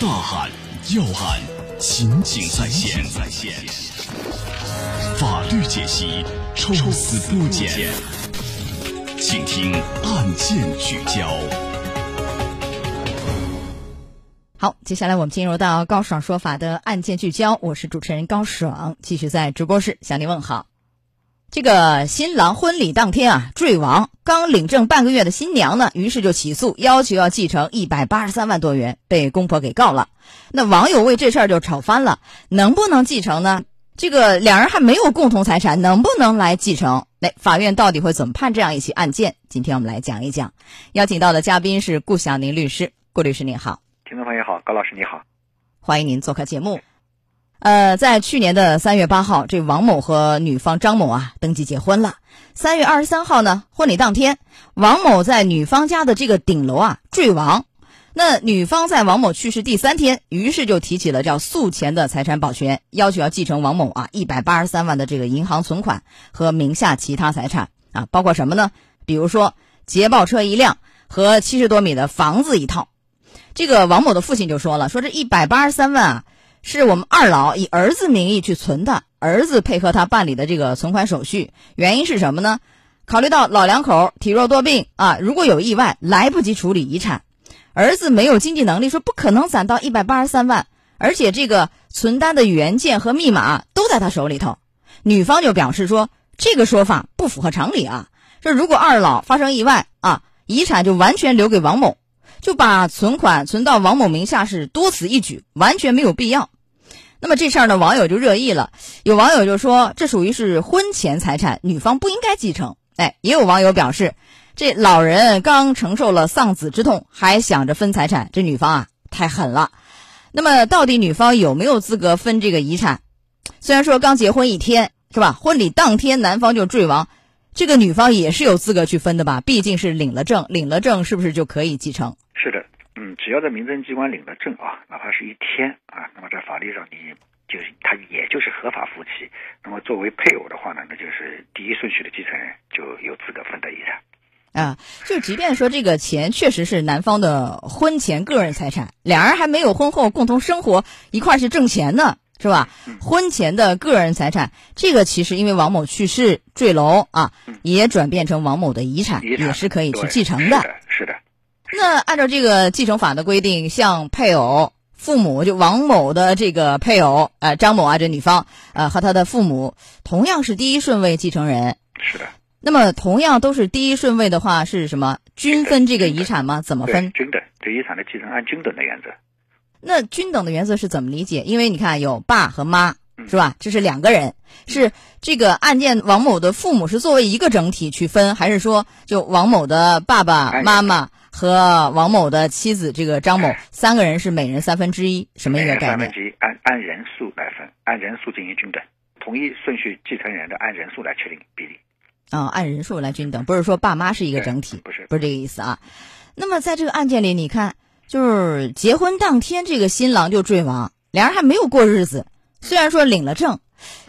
大案要案，情景再现，法律解析，抽丝剥茧，请听案件聚焦。好，接下来我们进入到高爽说法的案件聚焦，我是主持人高爽，继续在直播室向您问好。这个新郎婚礼当天啊坠亡，刚领证半个月的新娘呢，于是就起诉，要求要继承一百八十三万多元，被公婆给告了。那网友为这事儿就吵翻了，能不能继承呢？这个两人还没有共同财产，能不能来继承？那，法院到底会怎么判这样一起案件？今天我们来讲一讲。邀请到的嘉宾是顾晓宁律师，顾律师您好，听众朋友好，高老师你好，欢迎您做客节目。呃，在去年的三月八号，这王某和女方张某啊登记结婚了。三月二十三号呢，婚礼当天，王某在女方家的这个顶楼啊坠亡。那女方在王某去世第三天，于是就提起了叫诉前的财产保全，要求要继承王某啊一百八十三万的这个银行存款和名下其他财产啊，包括什么呢？比如说捷豹车一辆和七十多米的房子一套。这个王某的父亲就说了，说这一百八十三万啊。是我们二老以儿子名义去存的，儿子配合他办理的这个存款手续。原因是什么呢？考虑到老两口体弱多病啊，如果有意外来不及处理遗产，儿子没有经济能力，说不可能攒到一百八十三万，而且这个存单的原件和密码都在他手里头。女方就表示说，这个说法不符合常理啊，说如果二老发生意外啊，遗产就完全留给王某。就把存款存到王某名下是多此一举，完全没有必要。那么这事儿呢，网友就热议了。有网友就说，这属于是婚前财产，女方不应该继承。哎，也有网友表示，这老人刚承受了丧子之痛，还想着分财产，这女方啊太狠了。那么到底女方有没有资格分这个遗产？虽然说刚结婚一天是吧，婚礼当天男方就坠亡。这个女方也是有资格去分的吧？毕竟是领了证，领了证是不是就可以继承？是的，嗯，只要在民政机关领了证啊，哪怕是一天啊，那么在法律上你就是他也就是合法夫妻。那么作为配偶的话呢，那就是第一顺序的继承人就有资格分得遗产。啊，就即便说这个钱确实是男方的婚前个人财产，两人还没有婚后共同生活一块去挣钱呢。是吧？婚前的个人财产，这个其实因为王某去世坠楼啊，也转变成王某的遗产，也是可以去继承的。是的。那按照这个继承法的规定，像配偶、父母，就王某的这个配偶，呃，张某啊，这女方，呃，和他的父母，同样是第一顺位继承人。是的。那么同样都是第一顺位的话，是什么？均分这个遗产吗？怎么分？均等，对遗产的继承按均等的原则。那均等的原则是怎么理解？因为你看有爸和妈，是吧？这是两个人，是这个案件王某的父母是作为一个整体去分，还是说就王某的爸爸妈妈和王某的妻子这个张某三个人是每人三分之一？什么一个概念？三分之一，按按人数来分，按人数进行均等，同一顺序继承人的按人数来确定比例。啊，按人数来均等，不是说爸妈是一个整体，不是不是这个意思啊。那么在这个案件里，你看。就是结婚当天，这个新郎就坠亡，两人还没有过日子。虽然说领了证，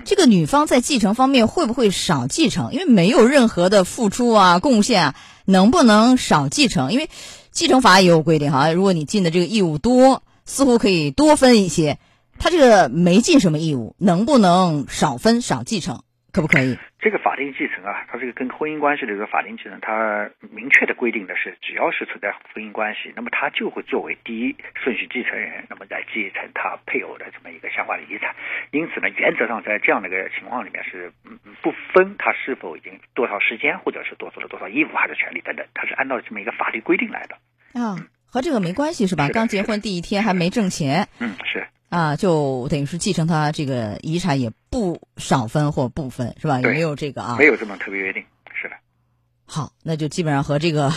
这个女方在继承方面会不会少继承？因为没有任何的付出啊、贡献啊，能不能少继承？因为继承法也有规定哈，如果你尽的这个义务多，似乎可以多分一些。他这个没尽什么义务，能不能少分少继承？可不可以？这个法定继承啊，它这个跟婚姻关系的这个法定继承，它明确的规定的是，只要是存在婚姻关系，那么他就会作为第一顺序继承人，那么来继承他配偶的这么一个相关的遗产。因此呢，原则上在这样的一个情况里面是不分他是否已经多少时间，或者是多做了多少义务还是权利等等，他是按照这么一个法律规定来的。啊，和这个没关系是吧？刚结婚第一天还没挣钱。嗯，是。啊，就等于是继承他这个遗产也不少分或不分，是吧？有没有这个啊，没有这么特别约定，是的。好，那就基本上和这个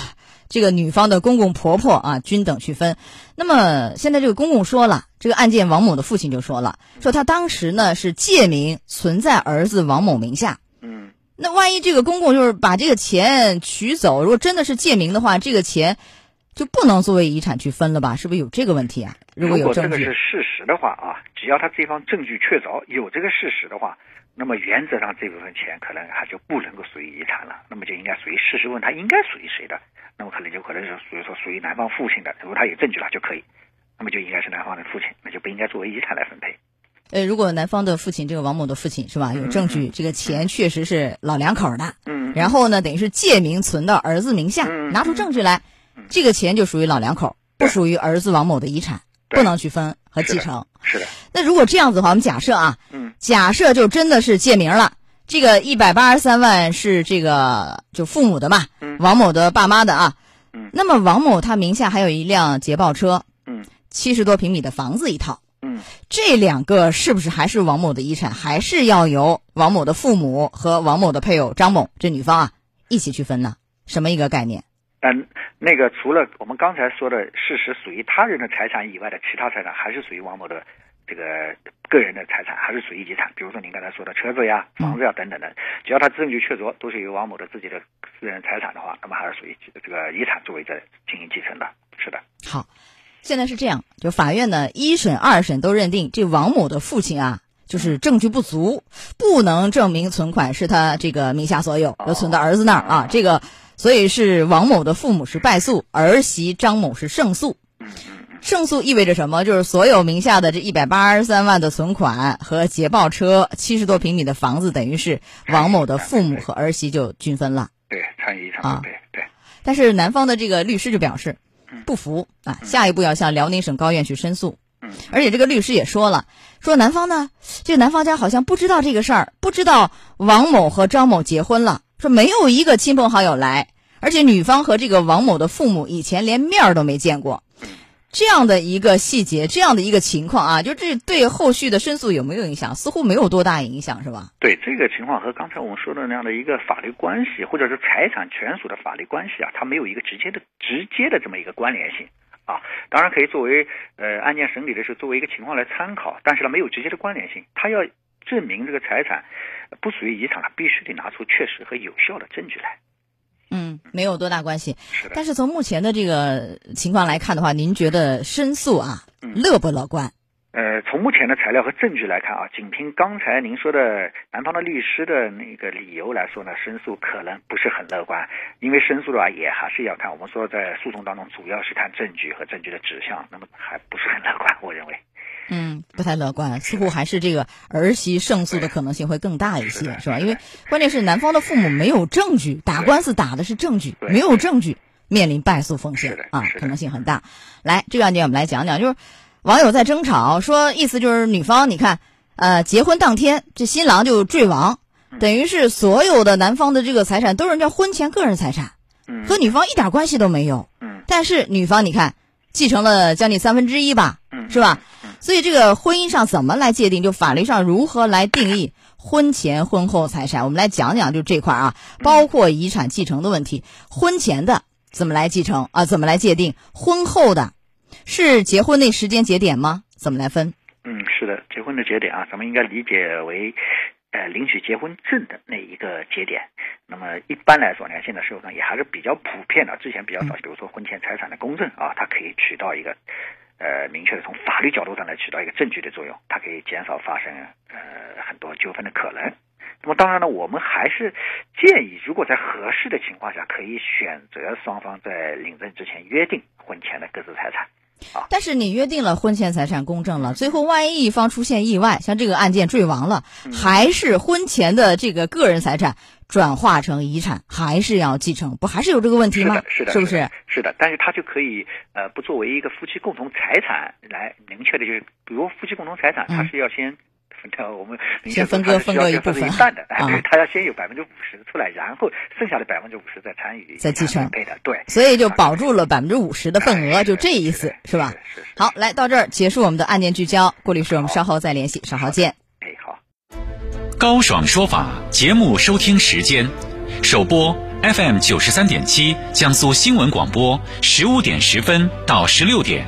这个女方的公公婆婆啊均等去分。那么现在这个公公说了，这个案件王某的父亲就说了，说他当时呢是借名存在儿子王某名下。嗯。那万一这个公公就是把这个钱取走，如果真的是借名的话，这个钱就不能作为遗产去分了吧？是不是有这个问题啊？如果这个是事实。的话啊，只要他这方证据确凿，有这个事实的话，那么原则上这部分钱可能还就不能够属于遗产了，那么就应该属于事实问他应该属于谁的，那么可能就可能是属于说属于男方父亲的，如果他有证据了就可以。那么就应该是男方的父亲，那就不应该作为遗产来分配。呃，如果男方的父亲这个王某的父亲是吧，有证据，这个钱确实是老两口的，嗯，然后呢，等于是借名存到儿子名下，拿出证据来，这个钱就属于老两口，不属于儿子王某的遗产，不能去分和继承。是的。那如果这样子的话，我们假设啊，嗯，假设就真的是借名了，这个一百八十三万是这个就父母的嘛，王某的爸妈的啊，嗯，那么王某他名下还有一辆捷豹车，嗯，七十多平米的房子一套。嗯，这两个是不是还是王某的遗产？还是要由王某的父母和王某的配偶张某这女方啊一起去分呢？什么一个概念？嗯，那个除了我们刚才说的事实属于他人的财产以外的其他财产，还是属于王某的这个个人的财产，还是属于遗产。比如说您刚才说的车子呀、房子呀等等的，只要他证据确凿，都是由王某的自己的私人财产的话，那么还是属于这个遗产作为在进行继承的。是的。好。现在是这样，就法院呢一审、二审都认定这王某的父亲啊，就是证据不足，不能证明存款是他这个名下所有，要存到儿子那儿啊。这个，所以是王某的父母是败诉，儿媳张某是胜诉。胜诉意味着什么？就是所有名下的这一百八十三万的存款和捷豹车、七十多平米的房子，等于是王某的父母和儿媳就均分了。对，参与一场对。对。但是男方的这个律师就表示。不服啊！下一步要向辽宁省高院去申诉。嗯，而且这个律师也说了，说男方呢，这个男方家好像不知道这个事儿，不知道王某和张某结婚了，说没有一个亲朋好友来，而且女方和这个王某的父母以前连面儿都没见过。这样的一个细节，这样的一个情况啊，就这对后续的申诉有没有影响？似乎没有多大影响，是吧？对这个情况和刚才我们说的那样的一个法律关系，或者是财产权属的法律关系啊，它没有一个直接的、直接的这么一个关联性啊。当然可以作为呃案件审理的时候作为一个情况来参考，但是呢没有直接的关联性。他要证明这个财产不属于遗产，他必须得拿出确实和有效的证据来。嗯，没有多大关系。但是从目前的这个情况来看的话，您觉得申诉啊，乐不乐观？呃，从目前的材料和证据来看啊，仅凭刚才您说的男方的律师的那个理由来说呢，申诉可能不是很乐观。因为申诉的话，也还是要看我们说在诉讼当中，主要是看证据和证据的指向，那么还不是很乐观，我认为。嗯，不太乐观，似乎还是这个儿媳胜诉的可能性会更大一些，是吧？因为关键是男方的父母没有证据，打官司打的是证据，没有证据，面临败诉风险啊，可能性很大。来，这个案件我们来讲讲，就是网友在争吵，说意思就是女方，你看，呃，结婚当天这新郎就坠亡，等于是所有的男方的这个财产都是人家婚前个人财产，和女方一点关系都没有。嗯，但是女方你看继承了将近三分之一吧，是吧？所以这个婚姻上怎么来界定？就法律上如何来定义婚前婚后财产？我们来讲讲就这块啊，包括遗产继承的问题。婚前的怎么来继承啊？怎么来界定？婚后的，是结婚那时间节点吗？怎么来分？嗯，是的，结婚的节点啊，咱们应该理解为，呃，领取结婚证的那一个节点。那么一般来说呢，现在社会上也还是比较普遍的，之前比较少，比如说婚前财产的公证啊，它可以取到一个。呃，明确的从法律角度上来起到一个证据的作用，它可以减少发生呃很多纠纷的可能。那么当然了，我们还是建议，如果在合适的情况下，可以选择双方在领证之前约定婚前的各自财产。啊，但是你约定了婚前财产公证了，最后万一一方出现意外，像这个案件坠亡了，还是婚前的这个个人财产转化成遗产，还是要继承？不还是有这个问题吗？是的，是不是？是的，但是他就可以呃，不作为一个夫妻共同财产来明确的，就是比如夫妻共同财产，他是要先。我们先分割分割一部分，一半的，对，他要先有百分之五十出来，然后剩下的百分之五十再参与再继承配的，对，所以就保住了百分之五十的份额，就这意思是吧？是是。好，来到这儿结束我们的案件聚焦，郭律师，我们稍后再联系，稍后见。哎，好。高爽说法节目收听时间，首播 FM 九十三点七，江苏新闻广播，十五点十分到十六点。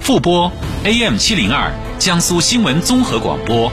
复播 AM 七零二江苏新闻综合广播